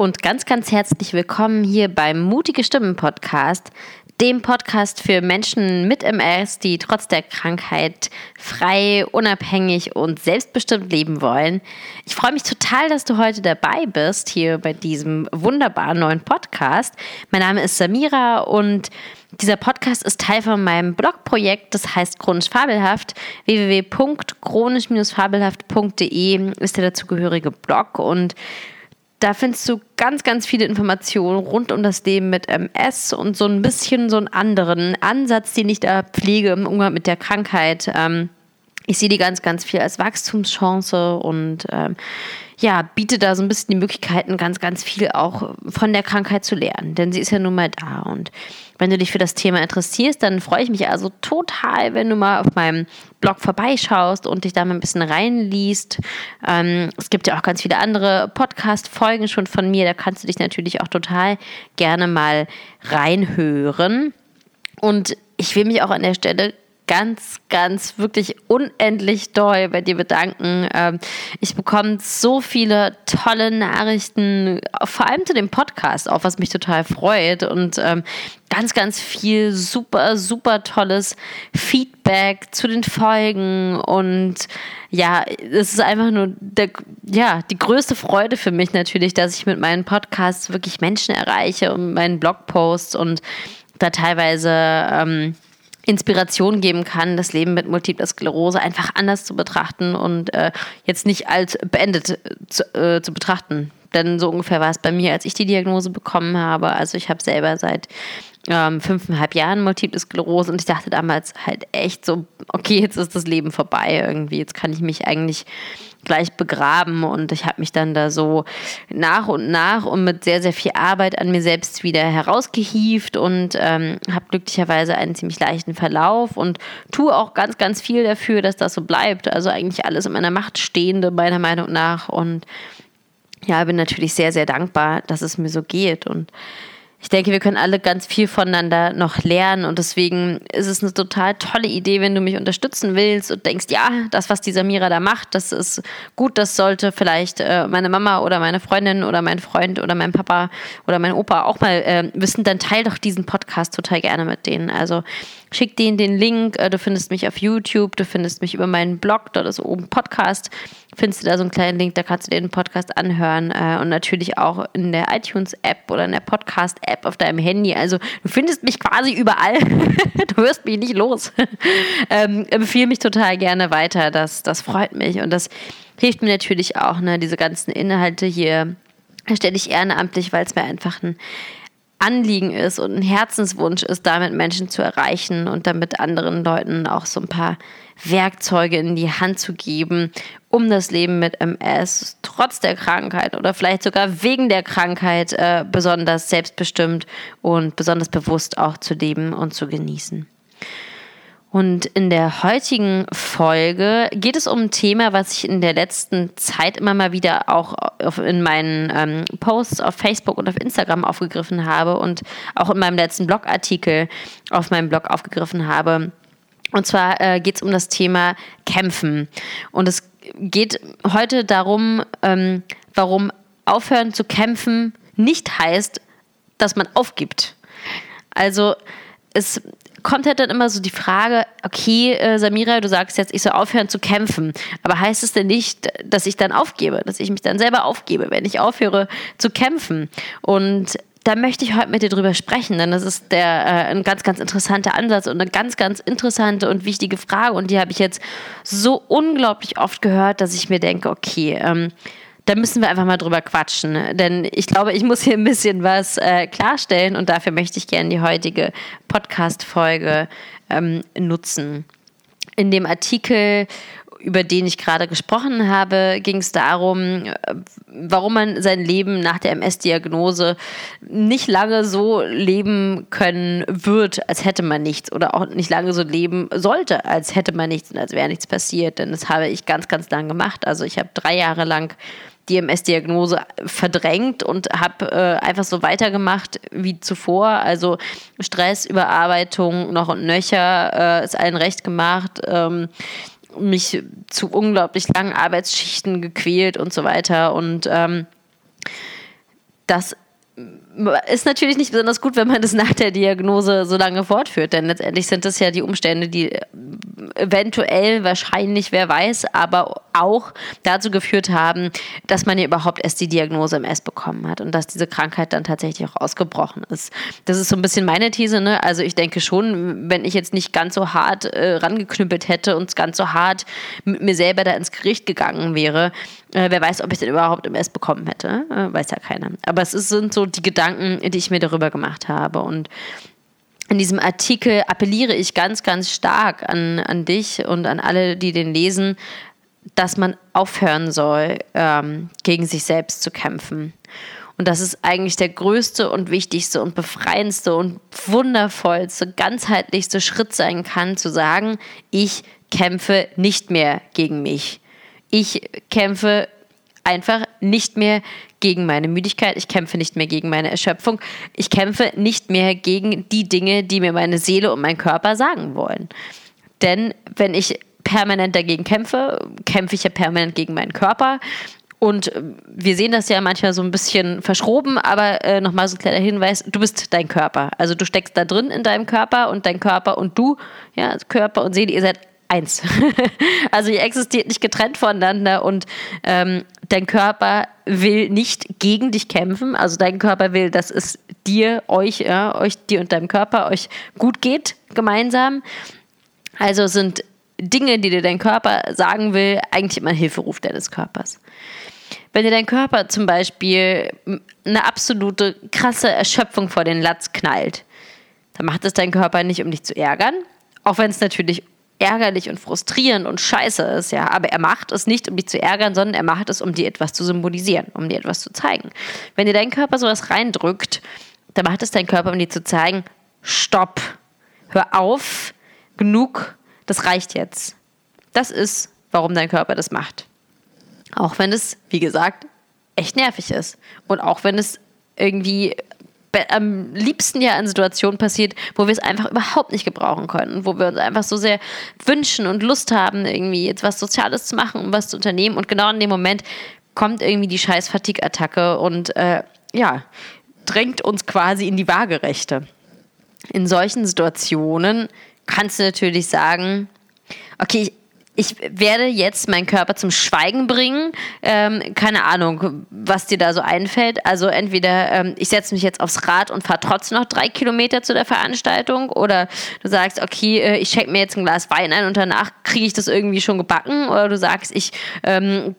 und ganz, ganz herzlich willkommen hier beim Mutige Stimmen Podcast, dem Podcast für Menschen mit MS, die trotz der Krankheit frei, unabhängig und selbstbestimmt leben wollen. Ich freue mich total, dass du heute dabei bist, hier bei diesem wunderbaren neuen Podcast. Mein Name ist Samira und dieser Podcast ist Teil von meinem Blogprojekt, das heißt Chronisch Fabelhaft. www.chronisch-fabelhaft.de ist der dazugehörige Blog und da findest du ganz, ganz viele Informationen rund um das Leben mit MS und so ein bisschen so einen anderen Ansatz, den ich da pflege im Umgang mit der Krankheit. Ähm, ich sehe die ganz, ganz viel als Wachstumschance und ähm, ja, biete da so ein bisschen die Möglichkeiten, ganz, ganz viel auch von der Krankheit zu lernen, denn sie ist ja nun mal da. Und wenn du dich für das Thema interessierst, dann freue ich mich also total, wenn du mal auf meinem Blog vorbeischaust und dich da mal ein bisschen reinliest. Ähm, es gibt ja auch ganz viele andere Podcast-Folgen schon von mir, da kannst du dich natürlich auch total gerne mal reinhören. Und ich will mich auch an der Stelle ganz, ganz wirklich unendlich doll bei dir bedanken. Ähm, ich bekomme so viele tolle Nachrichten, vor allem zu dem Podcast, auch was mich total freut und ähm, ganz, ganz viel super, super tolles Feedback zu den Folgen und ja, es ist einfach nur der, ja, die größte Freude für mich natürlich, dass ich mit meinen Podcasts wirklich Menschen erreiche und meinen Blogposts und da teilweise ähm, Inspiration geben kann, das Leben mit Multipler Sklerose einfach anders zu betrachten und äh, jetzt nicht als beendet zu, äh, zu betrachten. Denn so ungefähr war es bei mir, als ich die Diagnose bekommen habe. Also ich habe selber seit ähm, fünfeinhalb Jahren Multiple Sklerose und ich dachte damals halt echt so, okay, jetzt ist das Leben vorbei irgendwie. Jetzt kann ich mich eigentlich gleich begraben und ich habe mich dann da so nach und nach und mit sehr, sehr viel Arbeit an mir selbst wieder herausgehieft und ähm, habe glücklicherweise einen ziemlich leichten Verlauf und tue auch ganz, ganz viel dafür, dass das so bleibt. Also eigentlich alles in meiner Macht Stehende, meiner Meinung nach und ja, bin natürlich sehr, sehr dankbar, dass es mir so geht und ich denke, wir können alle ganz viel voneinander noch lernen und deswegen ist es eine total tolle Idee, wenn du mich unterstützen willst und denkst, ja, das, was die Samira da macht, das ist gut, das sollte vielleicht äh, meine Mama oder meine Freundin oder mein Freund oder mein Papa oder mein Opa auch mal äh, wissen, dann teil doch diesen Podcast total gerne mit denen. Also schick denen den Link, äh, du findest mich auf YouTube, du findest mich über meinen Blog, dort ist oben Podcast findest du da so einen kleinen Link, da kannst du dir den Podcast anhören äh, und natürlich auch in der iTunes-App oder in der Podcast-App auf deinem Handy. Also du findest mich quasi überall. du hörst mich nicht los. ähm, empfehle mich total gerne weiter. Das, das freut mich und das hilft mir natürlich auch, ne, diese ganzen Inhalte hier erstelle ich ehrenamtlich, weil es mir einfach ein Anliegen ist und ein Herzenswunsch ist, damit Menschen zu erreichen und damit anderen Leuten auch so ein paar Werkzeuge in die Hand zu geben, um das Leben mit MS trotz der Krankheit oder vielleicht sogar wegen der Krankheit äh, besonders selbstbestimmt und besonders bewusst auch zu leben und zu genießen. Und in der heutigen Folge geht es um ein Thema, was ich in der letzten Zeit immer mal wieder auch in meinen ähm, Posts auf Facebook und auf Instagram aufgegriffen habe und auch in meinem letzten Blogartikel auf meinem Blog aufgegriffen habe. Und zwar äh, geht es um das Thema Kämpfen. Und es geht heute darum, ähm, warum aufhören zu kämpfen nicht heißt, dass man aufgibt. Also es kommt halt dann immer so die Frage, okay, äh, Samira, du sagst jetzt, ich soll aufhören zu kämpfen. Aber heißt es denn nicht, dass ich dann aufgebe, dass ich mich dann selber aufgebe, wenn ich aufhöre zu kämpfen? Und da möchte ich heute mit dir drüber sprechen, denn das ist der, äh, ein ganz, ganz interessanter Ansatz und eine ganz, ganz interessante und wichtige Frage. Und die habe ich jetzt so unglaublich oft gehört, dass ich mir denke, okay, ähm, da müssen wir einfach mal drüber quatschen. Denn ich glaube, ich muss hier ein bisschen was äh, klarstellen und dafür möchte ich gerne die heutige Podcast-Folge ähm, nutzen. In dem Artikel über den ich gerade gesprochen habe, ging es darum, äh, warum man sein Leben nach der MS-Diagnose nicht lange so leben können wird, als hätte man nichts oder auch nicht lange so leben sollte, als hätte man nichts und als wäre nichts passiert. Denn das habe ich ganz, ganz lang gemacht. Also ich habe drei Jahre lang die MS-Diagnose verdrängt und habe äh, einfach so weitergemacht wie zuvor. Also Stress, Überarbeitung, noch und nöcher, äh, ist allen recht gemacht. Ähm, mich zu unglaublich langen Arbeitsschichten gequält und so weiter. Und ähm, das ist natürlich nicht besonders gut, wenn man das nach der Diagnose so lange fortführt, denn letztendlich sind das ja die Umstände, die eventuell, wahrscheinlich, wer weiß, aber auch dazu geführt haben, dass man ja überhaupt erst die Diagnose MS bekommen hat und dass diese Krankheit dann tatsächlich auch ausgebrochen ist. Das ist so ein bisschen meine These. Ne? Also ich denke schon, wenn ich jetzt nicht ganz so hart äh, rangeknüppelt hätte und ganz so hart mit mir selber da ins Gericht gegangen wäre, äh, wer weiß, ob ich den überhaupt MS bekommen hätte. Äh, weiß ja keiner. Aber es ist, sind so die Gedanken, die ich mir darüber gemacht habe. Und in diesem Artikel appelliere ich ganz, ganz stark an, an dich und an alle, die den lesen, dass man aufhören soll, ähm, gegen sich selbst zu kämpfen. Und das ist eigentlich der größte und wichtigste und befreiendste und wundervollste, ganzheitlichste Schritt sein kann, zu sagen, ich kämpfe nicht mehr gegen mich. Ich kämpfe einfach nicht mehr gegen meine Müdigkeit, ich kämpfe nicht mehr gegen meine Erschöpfung, ich kämpfe nicht mehr gegen die Dinge, die mir meine Seele und mein Körper sagen wollen. Denn wenn ich permanent dagegen kämpfe, kämpfe ich ja permanent gegen meinen Körper. Und wir sehen das ja manchmal so ein bisschen verschroben, aber äh, nochmal so ein kleiner Hinweis, du bist dein Körper. Also du steckst da drin in deinem Körper und dein Körper und du, ja, Körper und Seele, ihr seid eins. also ihr existiert nicht getrennt voneinander und ähm, dein Körper will nicht gegen dich kämpfen. Also dein Körper will, dass es dir, euch, ja, euch, dir und deinem Körper euch gut geht gemeinsam. Also sind Dinge, die dir dein Körper sagen will, eigentlich immer ein Hilferuf deines Körpers. Wenn dir dein Körper zum Beispiel eine absolute krasse Erschöpfung vor den Latz knallt, dann macht es dein Körper nicht, um dich zu ärgern, auch wenn es natürlich ärgerlich und frustrierend und scheiße ist, ja. Aber er macht es nicht, um dich zu ärgern, sondern er macht es, um dir etwas zu symbolisieren, um dir etwas zu zeigen. Wenn dir dein Körper sowas reindrückt, dann macht es dein Körper, um dir zu zeigen, stopp, hör auf, genug, das reicht jetzt. Das ist, warum dein Körper das macht. Auch wenn es, wie gesagt, echt nervig ist. Und auch wenn es irgendwie am liebsten ja in Situationen passiert, wo wir es einfach überhaupt nicht gebrauchen können, wo wir uns einfach so sehr wünschen und Lust haben, irgendwie jetzt was Soziales zu machen und was zu unternehmen. Und genau in dem Moment kommt irgendwie die scheiß Fatigue-Attacke und äh, ja, drängt uns quasi in die Waagerechte. In solchen Situationen kannst du natürlich sagen, okay, ich, ich werde jetzt meinen Körper zum Schweigen bringen. Ähm, keine Ahnung, was dir da so einfällt. Also entweder ähm, ich setze mich jetzt aufs Rad und fahre trotzdem noch drei Kilometer zu der Veranstaltung oder du sagst, okay, äh, ich schenke mir jetzt ein Glas Wein ein und danach kriege ich das irgendwie schon gebacken oder du sagst, ich ähm,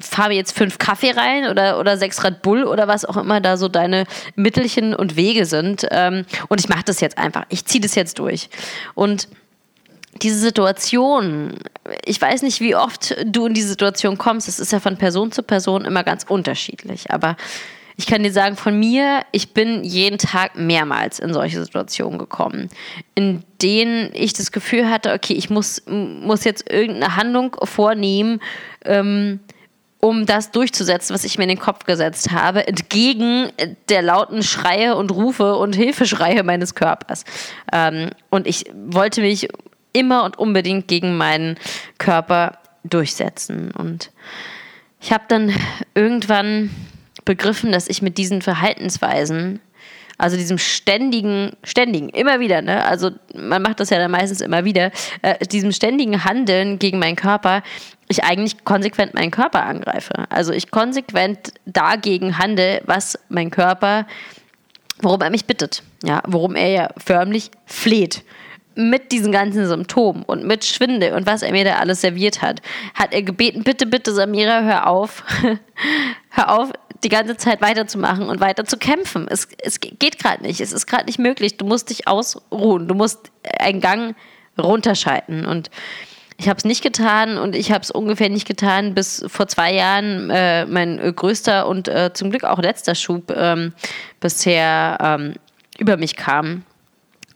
fahre jetzt fünf Kaffee rein oder, oder sechs Red Bull oder was auch immer da so deine Mittelchen und Wege sind. Ähm, und ich mache das jetzt einfach. Ich ziehe das jetzt durch. Und diese Situation, ich weiß nicht, wie oft du in diese Situation kommst, es ist ja von Person zu Person immer ganz unterschiedlich, aber ich kann dir sagen, von mir, ich bin jeden Tag mehrmals in solche Situationen gekommen, in denen ich das Gefühl hatte, okay, ich muss, muss jetzt irgendeine Handlung vornehmen, ähm, um das durchzusetzen, was ich mir in den Kopf gesetzt habe, entgegen der lauten Schreie und Rufe und Hilfeschreie meines Körpers. Ähm, und ich wollte mich immer und unbedingt gegen meinen Körper durchsetzen. Und ich habe dann irgendwann begriffen, dass ich mit diesen Verhaltensweisen, also diesem ständigen, ständigen, immer wieder, ne? also man macht das ja dann meistens immer wieder, äh, diesem ständigen Handeln gegen meinen Körper, ich eigentlich konsequent meinen Körper angreife. Also ich konsequent dagegen handle, was mein Körper, worum er mich bittet, ja, worum er ja förmlich fleht mit diesen ganzen Symptomen und mit Schwindel und was er mir da alles serviert hat, hat er gebeten, bitte, bitte, Samira, hör auf. hör auf, die ganze Zeit weiterzumachen und weiter zu kämpfen. Es, es geht gerade nicht. Es ist gerade nicht möglich. Du musst dich ausruhen. Du musst einen Gang runterschalten. Und ich habe es nicht getan und ich habe es ungefähr nicht getan, bis vor zwei Jahren äh, mein äh, größter und äh, zum Glück auch letzter Schub ähm, bisher ähm, über mich kam.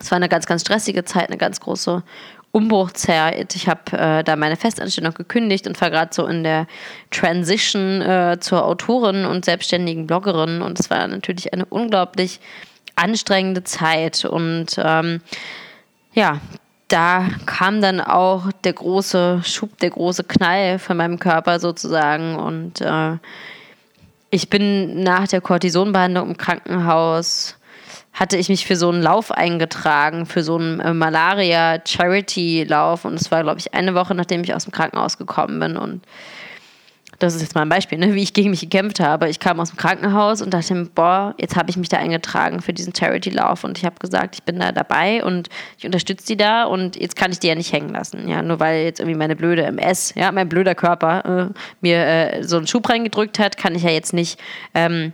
Es war eine ganz, ganz stressige Zeit, eine ganz große Umbruchzeit. Ich habe äh, da meine Festanstellung gekündigt und war gerade so in der Transition äh, zur Autorin und selbstständigen Bloggerin. Und es war natürlich eine unglaublich anstrengende Zeit. Und ähm, ja, da kam dann auch der große Schub, der große Knall von meinem Körper sozusagen. Und äh, ich bin nach der Cortisonbehandlung im Krankenhaus, hatte ich mich für so einen Lauf eingetragen, für so einen äh, Malaria-Charity-Lauf. Und es war, glaube ich, eine Woche, nachdem ich aus dem Krankenhaus gekommen bin. Und das ist jetzt mal ein Beispiel, ne, wie ich gegen mich gekämpft habe. Ich kam aus dem Krankenhaus und dachte mir, boah, jetzt habe ich mich da eingetragen für diesen Charity-Lauf und ich habe gesagt, ich bin da dabei und ich unterstütze die da und jetzt kann ich die ja nicht hängen lassen, ja, nur weil jetzt irgendwie meine blöde MS, ja, mein blöder Körper äh, mir äh, so einen Schub reingedrückt hat, kann ich ja jetzt nicht ähm,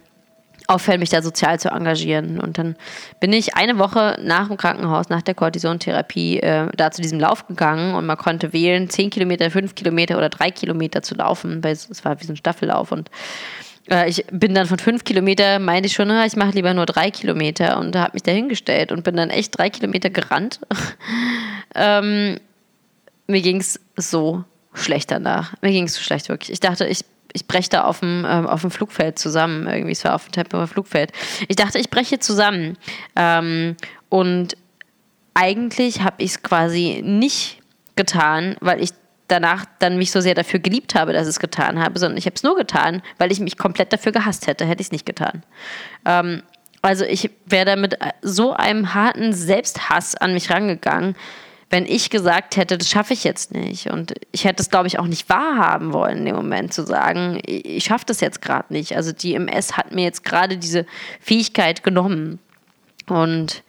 aufhören, mich da sozial zu engagieren. Und dann bin ich eine Woche nach dem Krankenhaus, nach der Cortisontherapie, äh, da zu diesem Lauf gegangen und man konnte wählen, 10 Kilometer, 5 Kilometer oder 3 Kilometer zu laufen, weil es, war wie so ein Staffellauf und äh, ich bin dann von 5 Kilometer, meinte ich schon, ich mache lieber nur 3 Kilometer und habe mich da hingestellt und bin dann echt 3 Kilometer gerannt. ähm, mir ging es so schlecht danach. Mir ging es so schlecht, wirklich. Ich dachte, ich ich breche da auf dem, ähm, auf dem Flugfeld zusammen. Irgendwie, es war auf dem Tempelhofer Flugfeld. Ich dachte, ich breche zusammen. Ähm, und eigentlich habe ich es quasi nicht getan, weil ich danach dann mich so sehr dafür geliebt habe, dass ich es getan habe, sondern ich habe es nur getan, weil ich mich komplett dafür gehasst hätte, hätte ich es nicht getan. Ähm, also ich wäre da mit so einem harten Selbsthass an mich rangegangen, wenn ich gesagt hätte, das schaffe ich jetzt nicht. Und ich hätte es, glaube ich, auch nicht wahrhaben wollen in dem Moment zu sagen, ich schaffe das jetzt gerade nicht. Also die MS hat mir jetzt gerade diese Fähigkeit genommen. Und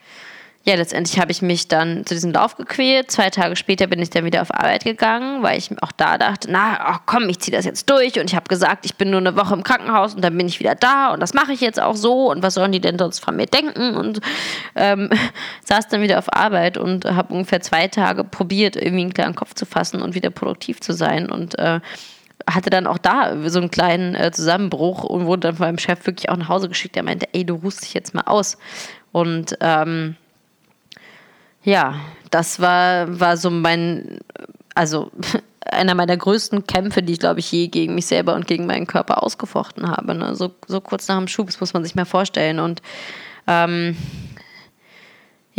ja, letztendlich habe ich mich dann zu diesem Lauf gequält. Zwei Tage später bin ich dann wieder auf Arbeit gegangen, weil ich auch da dachte, na, ach komm, ich ziehe das jetzt durch. Und ich habe gesagt, ich bin nur eine Woche im Krankenhaus und dann bin ich wieder da und das mache ich jetzt auch so. Und was sollen die denn sonst von mir denken? Und ähm, saß dann wieder auf Arbeit und habe ungefähr zwei Tage probiert, irgendwie einen klaren Kopf zu fassen und wieder produktiv zu sein. Und äh, hatte dann auch da so einen kleinen äh, Zusammenbruch und wurde dann von meinem Chef wirklich auch nach Hause geschickt. Der meinte, ey, du ruhst dich jetzt mal aus. Und ähm, ja, das war, war so mein, also einer meiner größten Kämpfe, die ich, glaube ich, je gegen mich selber und gegen meinen Körper ausgefochten habe. Ne? So, so kurz nach dem Schub, das muss man sich mal vorstellen. Und ähm,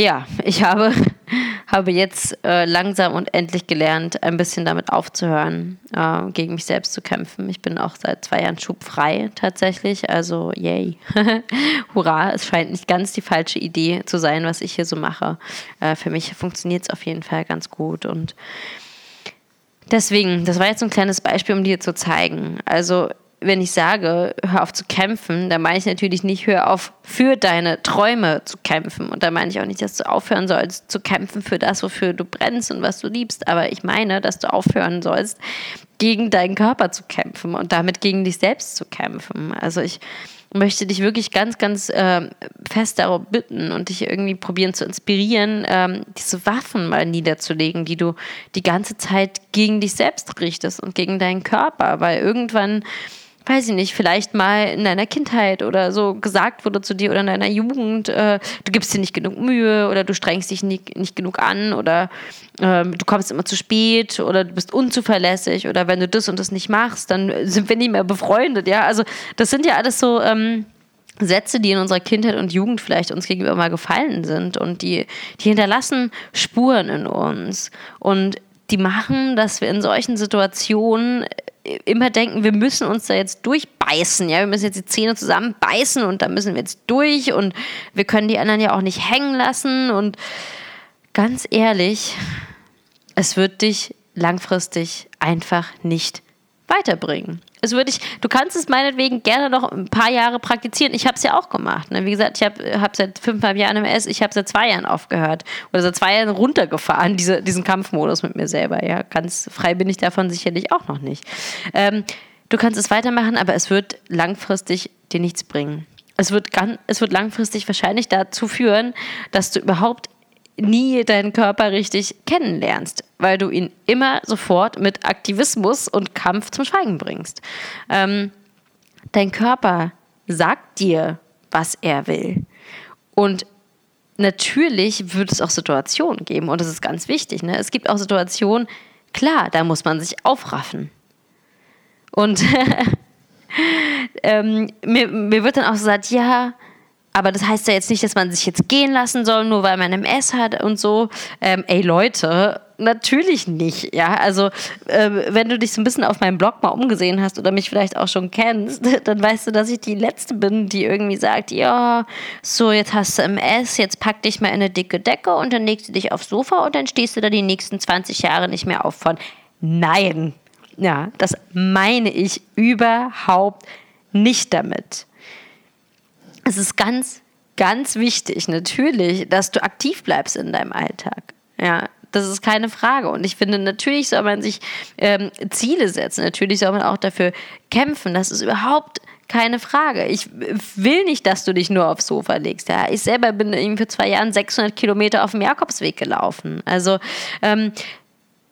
ja, ich habe, habe jetzt äh, langsam und endlich gelernt, ein bisschen damit aufzuhören, äh, gegen mich selbst zu kämpfen. Ich bin auch seit zwei Jahren schubfrei tatsächlich, also yay. Hurra, es scheint nicht ganz die falsche Idee zu sein, was ich hier so mache. Äh, für mich funktioniert es auf jeden Fall ganz gut und Deswegen, das war jetzt ein kleines Beispiel, um dir zu zeigen. Also wenn ich sage, hör auf zu kämpfen, dann meine ich natürlich nicht, hör auf für deine Träume zu kämpfen. Und da meine ich auch nicht, dass du aufhören sollst zu kämpfen für das, wofür du brennst und was du liebst. Aber ich meine, dass du aufhören sollst, gegen deinen Körper zu kämpfen und damit gegen dich selbst zu kämpfen. Also ich möchte dich wirklich ganz, ganz äh, fest darum bitten und dich irgendwie probieren zu inspirieren, ähm, diese Waffen mal niederzulegen, die du die ganze Zeit gegen dich selbst richtest und gegen deinen Körper, weil irgendwann weiß ich nicht, vielleicht mal in deiner Kindheit oder so gesagt wurde zu dir oder in deiner Jugend, äh, du gibst dir nicht genug Mühe oder du strengst dich nicht, nicht genug an oder äh, du kommst immer zu spät oder du bist unzuverlässig oder wenn du das und das nicht machst, dann sind wir nicht mehr befreundet, ja. Also das sind ja alles so ähm, Sätze, die in unserer Kindheit und Jugend vielleicht uns gegenüber mal gefallen sind und die, die hinterlassen Spuren in uns und die machen, dass wir in solchen Situationen immer denken, wir müssen uns da jetzt durchbeißen, ja, wir müssen jetzt die Zähne zusammenbeißen und da müssen wir jetzt durch und wir können die anderen ja auch nicht hängen lassen und ganz ehrlich, es wird dich langfristig einfach nicht weiterbringen. Es würde ich, du kannst es meinetwegen gerne noch ein paar Jahre praktizieren. Ich habe es ja auch gemacht. Ne? Wie gesagt, ich habe hab seit fünfeinhalb Jahren MS, ich habe seit zwei Jahren aufgehört oder seit zwei Jahren runtergefahren, diese, diesen Kampfmodus mit mir selber. Ja, ganz frei bin ich davon sicherlich auch noch nicht. Ähm, du kannst es weitermachen, aber es wird langfristig dir nichts bringen. Es wird, ganz, es wird langfristig wahrscheinlich dazu führen, dass du überhaupt nie deinen Körper richtig kennenlernst, weil du ihn immer sofort mit Aktivismus und Kampf zum Schweigen bringst. Ähm, dein Körper sagt dir, was er will. Und natürlich wird es auch Situationen geben, und das ist ganz wichtig. Ne? Es gibt auch Situationen, klar, da muss man sich aufraffen. Und ähm, mir, mir wird dann auch gesagt, ja, aber das heißt ja jetzt nicht, dass man sich jetzt gehen lassen soll, nur weil man MS hat und so. Ähm, ey Leute, natürlich nicht. Ja, also äh, wenn du dich so ein bisschen auf meinem Blog mal umgesehen hast oder mich vielleicht auch schon kennst, dann weißt du, dass ich die Letzte bin, die irgendwie sagt, ja, so jetzt hast du MS, jetzt pack dich mal in eine dicke Decke und dann legst du dich aufs Sofa und dann stehst du da die nächsten 20 Jahre nicht mehr auf von. Nein, ja, das meine ich überhaupt nicht damit es ist ganz, ganz wichtig, natürlich, dass du aktiv bleibst in deinem Alltag. Ja, das ist keine Frage. Und ich finde, natürlich soll man sich ähm, Ziele setzen. Natürlich soll man auch dafür kämpfen. Das ist überhaupt keine Frage. Ich will nicht, dass du dich nur aufs Sofa legst. Ja, ich selber bin eben für zwei Jahren 600 Kilometer auf dem Jakobsweg gelaufen. Also ähm,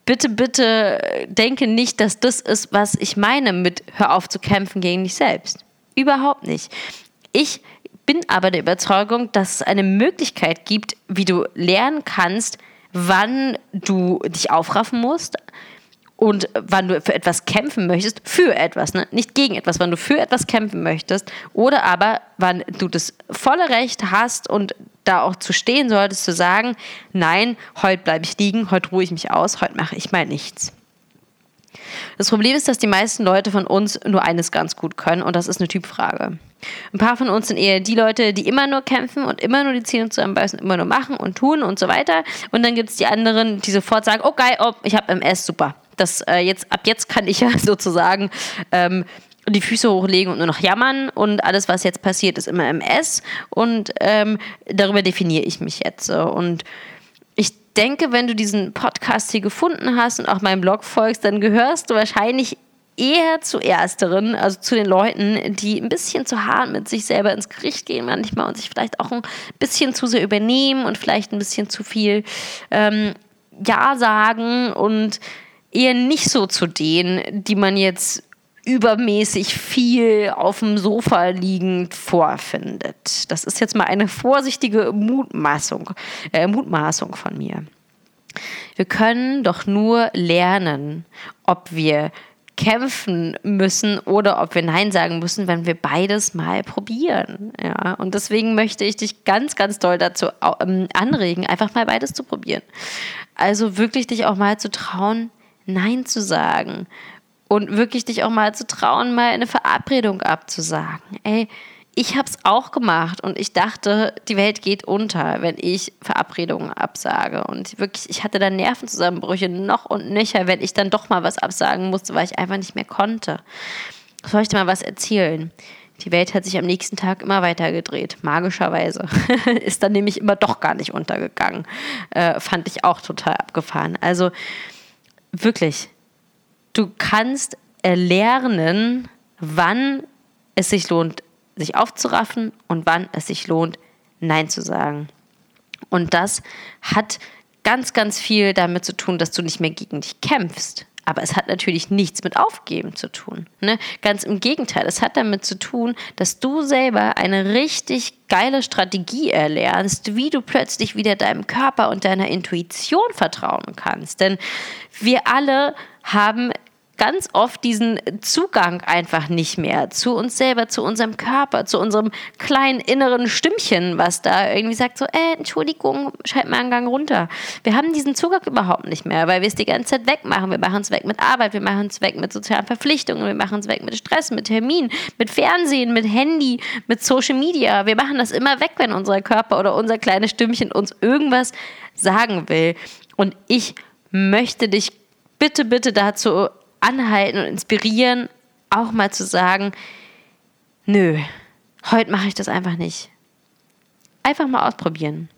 bitte, bitte denke nicht, dass das ist, was ich meine mit hör auf zu kämpfen gegen dich selbst. Überhaupt nicht. Ich bin aber der Überzeugung, dass es eine Möglichkeit gibt, wie du lernen kannst, wann du dich aufraffen musst und wann du für etwas kämpfen möchtest, für etwas, ne? nicht gegen etwas, wann du für etwas kämpfen möchtest oder aber wann du das volle Recht hast und da auch zu stehen solltest, zu sagen, nein, heute bleibe ich liegen, heute ruhe ich mich aus, heute mache ich mal nichts. Das Problem ist, dass die meisten Leute von uns nur eines ganz gut können und das ist eine Typfrage. Ein paar von uns sind eher die Leute, die immer nur kämpfen und immer nur die Zähne zusammenbeißen, immer nur machen und tun und so weiter. Und dann gibt es die anderen, die sofort sagen, oh geil, oh, ich habe MS, super. Das, äh, jetzt, ab jetzt kann ich ja sozusagen ähm, die Füße hochlegen und nur noch jammern und alles, was jetzt passiert, ist immer MS und ähm, darüber definiere ich mich jetzt. Und denke, wenn du diesen Podcast hier gefunden hast und auch meinem Blog folgst, dann gehörst du wahrscheinlich eher zu Ersteren, also zu den Leuten, die ein bisschen zu hart mit sich selber ins Gericht gehen manchmal und sich vielleicht auch ein bisschen zu sehr übernehmen und vielleicht ein bisschen zu viel ähm, Ja sagen und eher nicht so zu denen, die man jetzt übermäßig viel auf dem Sofa liegend vorfindet. Das ist jetzt mal eine vorsichtige Mutmaßung, äh, Mutmaßung von mir. Wir können doch nur lernen, ob wir kämpfen müssen oder ob wir Nein sagen müssen, wenn wir beides mal probieren. Ja, und deswegen möchte ich dich ganz, ganz doll dazu ähm, anregen, einfach mal beides zu probieren. Also wirklich dich auch mal zu trauen, Nein zu sagen. Und wirklich dich auch mal zu trauen, mal eine Verabredung abzusagen. Ey, ich habe es auch gemacht und ich dachte, die Welt geht unter, wenn ich Verabredungen absage. Und wirklich, ich hatte da Nervenzusammenbrüche noch und nöcher, wenn ich dann doch mal was absagen musste, weil ich einfach nicht mehr konnte. Soll ich dir mal was erzählen? Die Welt hat sich am nächsten Tag immer weiter gedreht, magischerweise. Ist dann nämlich immer doch gar nicht untergegangen. Äh, fand ich auch total abgefahren. Also wirklich, du kannst erlernen, wann es sich lohnt, sich aufzuraffen und wann es sich lohnt, Nein zu sagen. Und das hat ganz, ganz viel damit zu tun, dass du nicht mehr gegen dich kämpfst. Aber es hat natürlich nichts mit Aufgeben zu tun. Ne? Ganz im Gegenteil, es hat damit zu tun, dass du selber eine richtig geile Strategie erlernst, wie du plötzlich wieder deinem Körper und deiner Intuition vertrauen kannst. Denn wir alle haben ganz oft diesen Zugang einfach nicht mehr zu uns selber, zu unserem Körper, zu unserem kleinen inneren Stimmchen, was da irgendwie sagt so, äh, Entschuldigung, schalt mal einen Gang runter. Wir haben diesen Zugang überhaupt nicht mehr, weil wir es die ganze Zeit wegmachen. Wir machen es weg mit Arbeit, wir machen es weg mit sozialen Verpflichtungen, wir machen es weg mit Stress, mit Termin, mit Fernsehen, mit Handy, mit Social Media. Wir machen das immer weg, wenn unser Körper oder unser kleines Stimmchen uns irgendwas sagen will. Und ich möchte dich bitte, bitte dazu anhalten und inspirieren, auch mal zu sagen, nö, heute mache ich das einfach nicht. Einfach mal ausprobieren.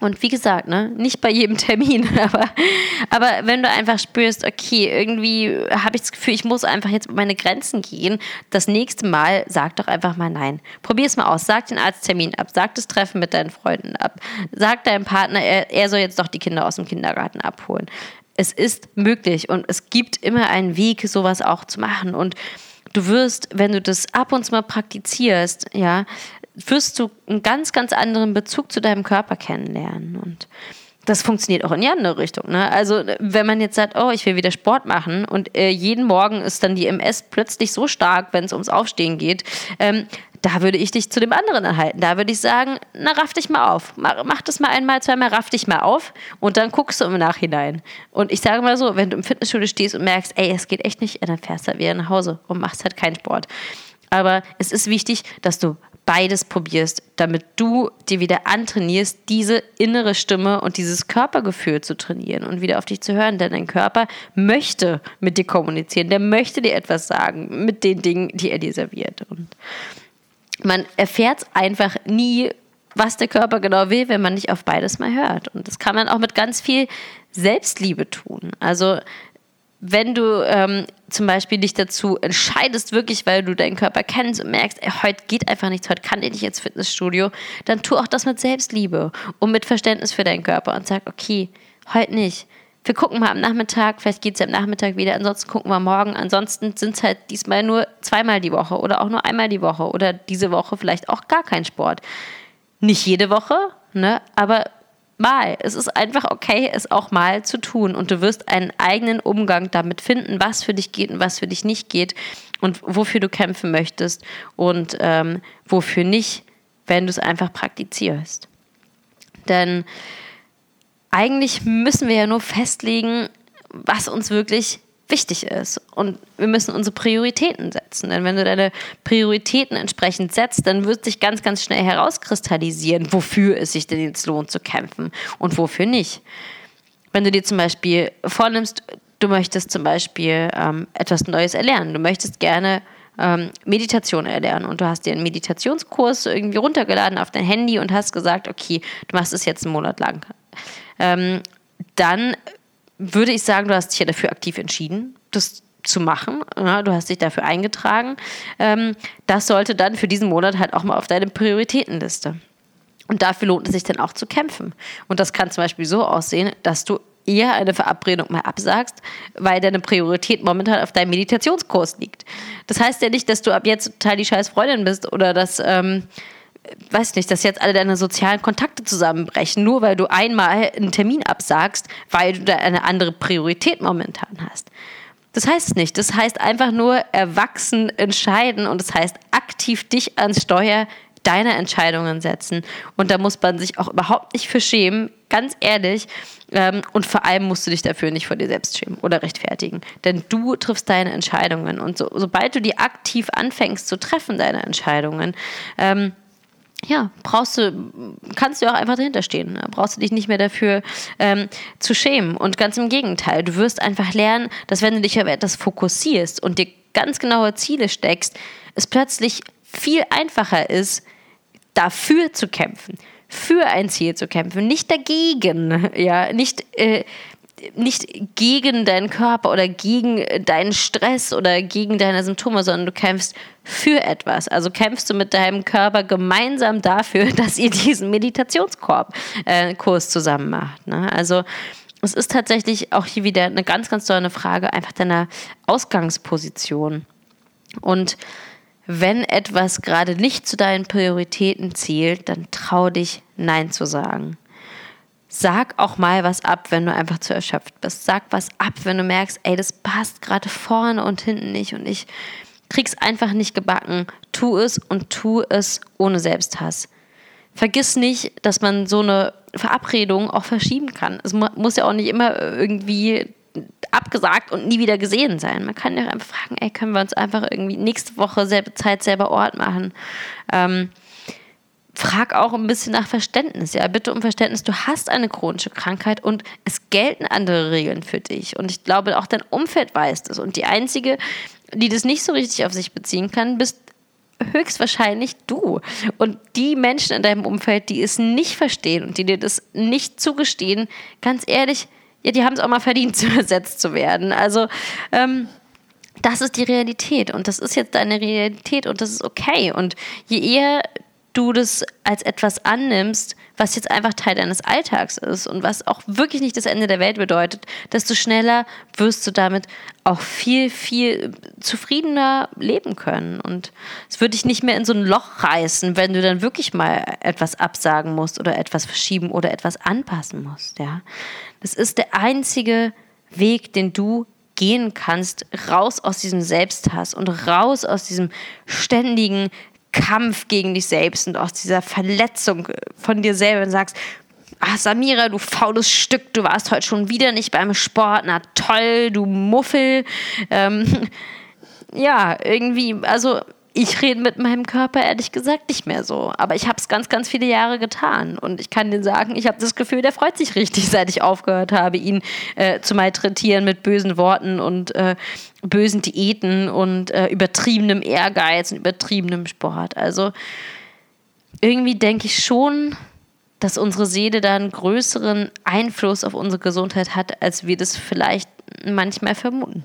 Und wie gesagt, ne, nicht bei jedem Termin, aber, aber wenn du einfach spürst, okay, irgendwie habe ich das Gefühl, ich muss einfach jetzt über meine Grenzen gehen, das nächste Mal sag doch einfach mal nein. Probier es mal aus, sag den Arzttermin ab, sag das Treffen mit deinen Freunden ab, sag deinem Partner, er, er soll jetzt doch die Kinder aus dem Kindergarten abholen es ist möglich und es gibt immer einen Weg, sowas auch zu machen. Und du wirst, wenn du das ab und zu mal praktizierst, ja, wirst du einen ganz, ganz anderen Bezug zu deinem Körper kennenlernen. Und das funktioniert auch in die andere Richtung. Ne? Also wenn man jetzt sagt, oh, ich will wieder Sport machen und äh, jeden Morgen ist dann die MS plötzlich so stark, wenn es ums Aufstehen geht, ähm, da würde ich dich zu dem anderen erhalten. Da würde ich sagen, na, raff dich mal auf. Mach, das mal einmal, zweimal, raff dich mal auf und dann guckst du im Nachhinein. Und ich sage mal so, wenn du im Fitnessstudio stehst und merkst, ey, es geht echt nicht, dann fährst du halt wieder nach Hause und machst halt keinen Sport. Aber es ist wichtig, dass du beides probierst, damit du dir wieder antrainierst, diese innere Stimme und dieses Körpergefühl zu trainieren und wieder auf dich zu hören. Denn dein Körper möchte mit dir kommunizieren, der möchte dir etwas sagen mit den Dingen, die er dir serviert. Und man erfährt einfach nie, was der Körper genau will, wenn man nicht auf beides mal hört. Und das kann man auch mit ganz viel Selbstliebe tun. Also wenn du ähm, zum Beispiel dich dazu entscheidest, wirklich, weil du deinen Körper kennst und merkst, ey, heute geht einfach nichts, heute kann ich nicht ins Fitnessstudio, dann tu auch das mit Selbstliebe und mit Verständnis für deinen Körper und sag, okay, heute nicht. Wir gucken mal am Nachmittag, vielleicht geht es ja am Nachmittag wieder, ansonsten gucken wir morgen. Ansonsten sind es halt diesmal nur zweimal die Woche oder auch nur einmal die Woche oder diese Woche vielleicht auch gar kein Sport. Nicht jede Woche, ne? aber mal. Es ist einfach okay, es auch mal zu tun. Und du wirst einen eigenen Umgang damit finden, was für dich geht und was für dich nicht geht und wofür du kämpfen möchtest und ähm, wofür nicht, wenn du es einfach praktizierst. Denn eigentlich müssen wir ja nur festlegen, was uns wirklich wichtig ist. Und wir müssen unsere Prioritäten setzen. Denn wenn du deine Prioritäten entsprechend setzt, dann wird sich ganz, ganz schnell herauskristallisieren, wofür es sich denn jetzt lohnt zu kämpfen und wofür nicht. Wenn du dir zum Beispiel vornimmst, du möchtest zum Beispiel ähm, etwas Neues erlernen, du möchtest gerne ähm, Meditation erlernen und du hast dir einen Meditationskurs irgendwie runtergeladen auf dein Handy und hast gesagt, okay, du machst es jetzt einen Monat lang. Ähm, dann würde ich sagen, du hast dich ja dafür aktiv entschieden, das zu machen. Ja, du hast dich dafür eingetragen. Ähm, das sollte dann für diesen Monat halt auch mal auf deine Prioritätenliste. Und dafür lohnt es sich dann auch zu kämpfen. Und das kann zum Beispiel so aussehen, dass du eher eine Verabredung mal absagst, weil deine Priorität momentan auf deinem Meditationskurs liegt. Das heißt ja nicht, dass du ab jetzt total die scheiß Freundin bist oder dass ähm, weiß nicht, dass jetzt alle deine sozialen Kontakte zusammenbrechen, nur weil du einmal einen Termin absagst, weil du da eine andere Priorität momentan hast. Das heißt nicht. Das heißt einfach nur erwachsen entscheiden und das heißt aktiv dich ans Steuer deiner Entscheidungen setzen. Und da muss man sich auch überhaupt nicht für schämen, ganz ehrlich. Ähm, und vor allem musst du dich dafür nicht vor dir selbst schämen oder rechtfertigen. Denn du triffst deine Entscheidungen. Und so, sobald du die aktiv anfängst zu treffen, deine Entscheidungen, ähm, ja, brauchst du, kannst du auch einfach dahinter stehen. Ne? Brauchst du dich nicht mehr dafür ähm, zu schämen. Und ganz im Gegenteil, du wirst einfach lernen, dass wenn du dich auf etwas fokussierst und dir ganz genaue Ziele steckst, es plötzlich viel einfacher ist, dafür zu kämpfen, für ein Ziel zu kämpfen, nicht dagegen, ja, nicht äh, nicht gegen deinen Körper oder gegen deinen Stress oder gegen deine Symptome, sondern du kämpfst für etwas. Also kämpfst du mit deinem Körper gemeinsam dafür, dass ihr diesen Meditationskurs äh, zusammen macht. Ne? Also es ist tatsächlich auch hier wieder eine ganz, ganz tolle Frage einfach deiner Ausgangsposition. Und wenn etwas gerade nicht zu deinen Prioritäten zielt, dann trau dich, Nein zu sagen. Sag auch mal was ab, wenn du einfach zu erschöpft bist. Sag was ab, wenn du merkst, ey, das passt gerade vorne und hinten nicht und ich krieg's einfach nicht gebacken. Tu es und tu es ohne Selbsthass. Vergiss nicht, dass man so eine Verabredung auch verschieben kann. Es muss ja auch nicht immer irgendwie abgesagt und nie wieder gesehen sein. Man kann ja einfach fragen, ey, können wir uns einfach irgendwie nächste Woche selbe Zeit, selber Ort machen. Ähm, frag auch ein bisschen nach Verständnis. Ja, bitte um Verständnis. Du hast eine chronische Krankheit und es gelten andere Regeln für dich. Und ich glaube, auch dein Umfeld weiß das. Und die einzige, die das nicht so richtig auf sich beziehen kann, bist höchstwahrscheinlich du. Und die Menschen in deinem Umfeld, die es nicht verstehen und die dir das nicht zugestehen, ganz ehrlich, ja, die haben es auch mal verdient, ersetzt zu werden. Also, ähm, das ist die Realität und das ist jetzt deine Realität und das ist okay. Und je eher du das als etwas annimmst, was jetzt einfach Teil deines Alltags ist und was auch wirklich nicht das Ende der Welt bedeutet, desto schneller wirst du damit auch viel, viel zufriedener leben können. Und es würde dich nicht mehr in so ein Loch reißen, wenn du dann wirklich mal etwas absagen musst oder etwas verschieben oder etwas anpassen musst. Ja? Das ist der einzige Weg, den du gehen kannst, raus aus diesem Selbsthass und raus aus diesem ständigen Kampf gegen dich selbst und aus dieser Verletzung von dir selber und sagst, Ah, Samira, du faules Stück, du warst heute schon wieder nicht beim Sport. Na toll, du Muffel. Ähm, ja, irgendwie, also ich rede mit meinem Körper ehrlich gesagt nicht mehr so. Aber ich habe es ganz, ganz viele Jahre getan. Und ich kann dir sagen, ich habe das Gefühl, der freut sich richtig, seit ich aufgehört habe, ihn äh, zu malträtieren mit bösen Worten und äh, bösen Diäten und äh, übertriebenem Ehrgeiz und übertriebenem Sport. Also irgendwie denke ich schon, dass unsere Seele da einen größeren Einfluss auf unsere Gesundheit hat, als wir das vielleicht manchmal vermuten.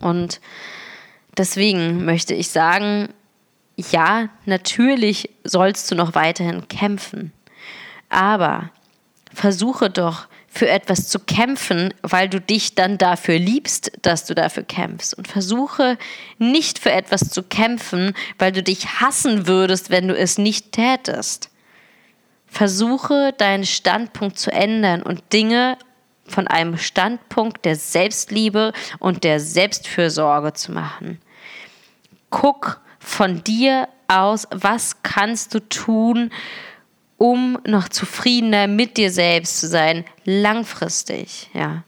Und deswegen möchte ich sagen, ja, natürlich sollst du noch weiterhin kämpfen, aber versuche doch für etwas zu kämpfen, weil du dich dann dafür liebst, dass du dafür kämpfst. Und versuche nicht für etwas zu kämpfen, weil du dich hassen würdest, wenn du es nicht tätest. Versuche deinen Standpunkt zu ändern und Dinge von einem Standpunkt der Selbstliebe und der Selbstfürsorge zu machen. Guck von dir aus, was kannst du tun, um noch zufriedener mit dir selbst zu sein, langfristig, ja.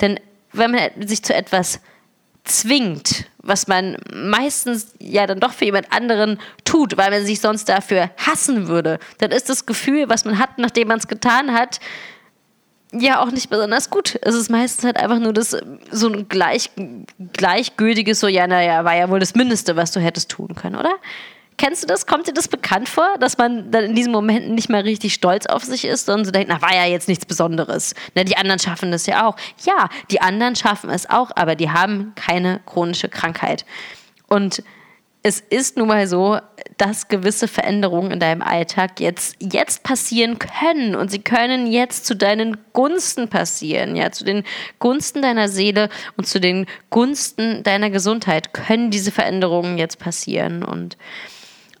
Denn wenn man sich zu etwas zwingt, was man meistens ja dann doch für jemand anderen tut, weil man sich sonst dafür hassen würde, dann ist das Gefühl, was man hat, nachdem man es getan hat, ja auch nicht besonders gut. Es ist meistens halt einfach nur das so ein gleich, gleichgültiges, so, ja, naja, war ja wohl das Mindeste, was du hättest tun können, oder? Kennst du das? Kommt dir das bekannt vor, dass man dann in diesen Momenten nicht mehr richtig stolz auf sich ist und so denkt, na, war ja jetzt nichts Besonderes. Na, die anderen schaffen das ja auch. Ja, die anderen schaffen es auch, aber die haben keine chronische Krankheit. Und es ist nun mal so, dass gewisse Veränderungen in deinem Alltag jetzt, jetzt passieren können. Und sie können jetzt zu deinen Gunsten passieren, ja, zu den Gunsten deiner Seele und zu den Gunsten deiner Gesundheit können diese Veränderungen jetzt passieren. Und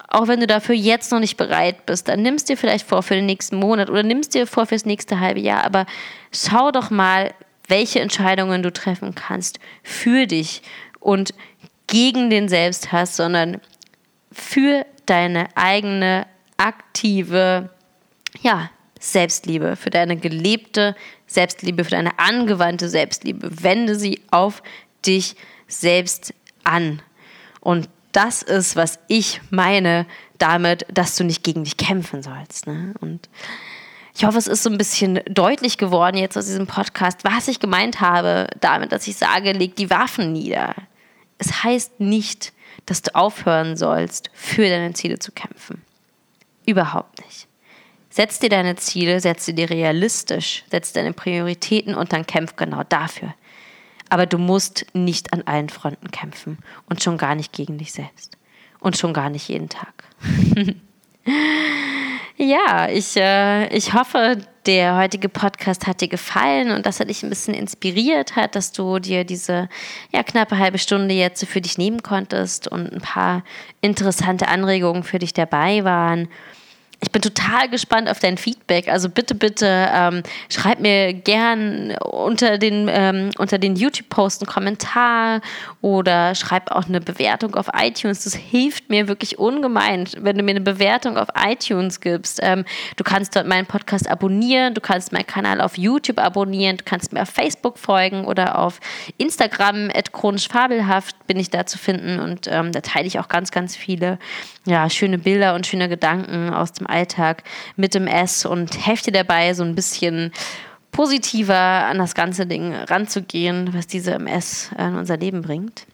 auch wenn du dafür jetzt noch nicht bereit bist, dann nimmst dir vielleicht vor für den nächsten Monat oder nimmst dir vor fürs nächste halbe Jahr, aber schau doch mal, welche Entscheidungen du treffen kannst für dich und gegen den Selbsthass, sondern für deine eigene aktive ja, Selbstliebe, für deine gelebte Selbstliebe, für deine angewandte Selbstliebe. Wende sie auf dich selbst an. Und das ist, was ich meine damit, dass du nicht gegen dich kämpfen sollst. Ne? Und ich hoffe, es ist so ein bisschen deutlich geworden jetzt aus diesem Podcast, was ich gemeint habe damit, dass ich sage, leg die Waffen nieder. Es heißt nicht, dass du aufhören sollst, für deine Ziele zu kämpfen. Überhaupt nicht. Setz dir deine Ziele, setz sie dir realistisch, setz deine Prioritäten und dann kämpf genau dafür. Aber du musst nicht an allen Fronten kämpfen und schon gar nicht gegen dich selbst. Und schon gar nicht jeden Tag. ja, ich, äh, ich hoffe, der heutige Podcast hat dir gefallen und dass er dich ein bisschen inspiriert hat, dass du dir diese ja, knappe halbe Stunde jetzt für dich nehmen konntest und ein paar interessante Anregungen für dich dabei waren. Ich bin total gespannt auf dein Feedback. Also bitte, bitte ähm, schreib mir gern unter den, ähm, unter den YouTube-Posts einen Kommentar oder schreib auch eine Bewertung auf iTunes. Das hilft mir wirklich ungemein, wenn du mir eine Bewertung auf iTunes gibst. Ähm, du kannst dort meinen Podcast abonnieren, du kannst meinen Kanal auf YouTube abonnieren, du kannst mir auf Facebook folgen oder auf Instagram, chronisch fabelhaft bin ich da zu finden und ähm, da teile ich auch ganz, ganz viele ja, schöne Bilder und schöne Gedanken aus dem Alltag mit dem S und helfe dabei, so ein bisschen positiver an das ganze Ding ranzugehen, was diese MS in unser Leben bringt.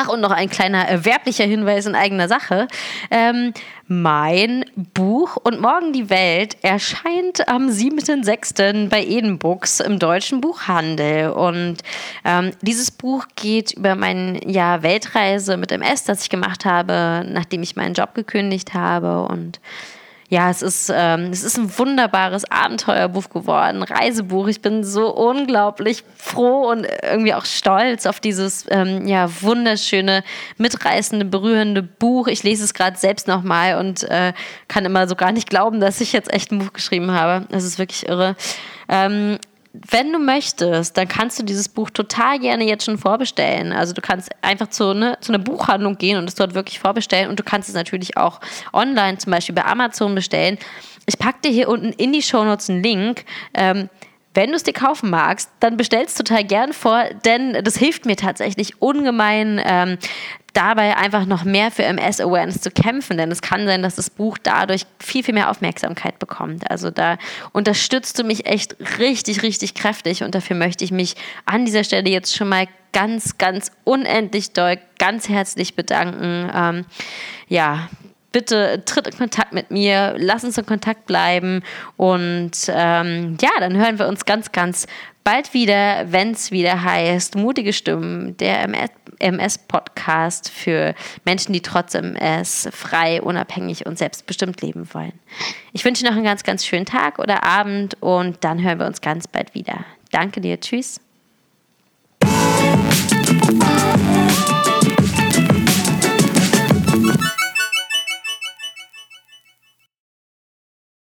Ach, und noch ein kleiner äh, werblicher Hinweis in eigener Sache. Ähm, mein Buch Und morgen die Welt erscheint am 7.6. bei Eden Books im deutschen Buchhandel. Und ähm, dieses Buch geht über meine ja, Weltreise mit MS, das ich gemacht habe, nachdem ich meinen Job gekündigt habe. Und ja, es ist, ähm, es ist ein wunderbares Abenteuerbuch geworden, Reisebuch. Ich bin so unglaublich froh und irgendwie auch stolz auf dieses ähm, ja, wunderschöne, mitreißende, berührende Buch. Ich lese es gerade selbst nochmal und äh, kann immer so gar nicht glauben, dass ich jetzt echt ein Buch geschrieben habe. Das ist wirklich irre. Ähm, wenn du möchtest, dann kannst du dieses Buch total gerne jetzt schon vorbestellen. Also du kannst einfach zu, ne, zu einer Buchhandlung gehen und es dort wirklich vorbestellen und du kannst es natürlich auch online, zum Beispiel bei Amazon bestellen. Ich packe dir hier unten in die Shownotes einen Link. Ähm, wenn du es dir kaufen magst, dann bestellst total gern vor, denn das hilft mir tatsächlich ungemein, ähm, dabei einfach noch mehr für MS-Awareness zu kämpfen, denn es kann sein, dass das Buch dadurch viel, viel mehr Aufmerksamkeit bekommt. Also da unterstützt du mich echt richtig, richtig kräftig und dafür möchte ich mich an dieser Stelle jetzt schon mal ganz, ganz unendlich doll, ganz herzlich bedanken. Ähm, ja, bitte tritt in Kontakt mit mir, lass uns in Kontakt bleiben und ähm, ja, dann hören wir uns ganz, ganz bald wieder, wenn es wieder heißt Mutige Stimmen, der MS-Podcast für Menschen, die trotz MS frei, unabhängig und selbstbestimmt leben wollen. Ich wünsche noch einen ganz, ganz schönen Tag oder Abend und dann hören wir uns ganz bald wieder. Danke dir, tschüss.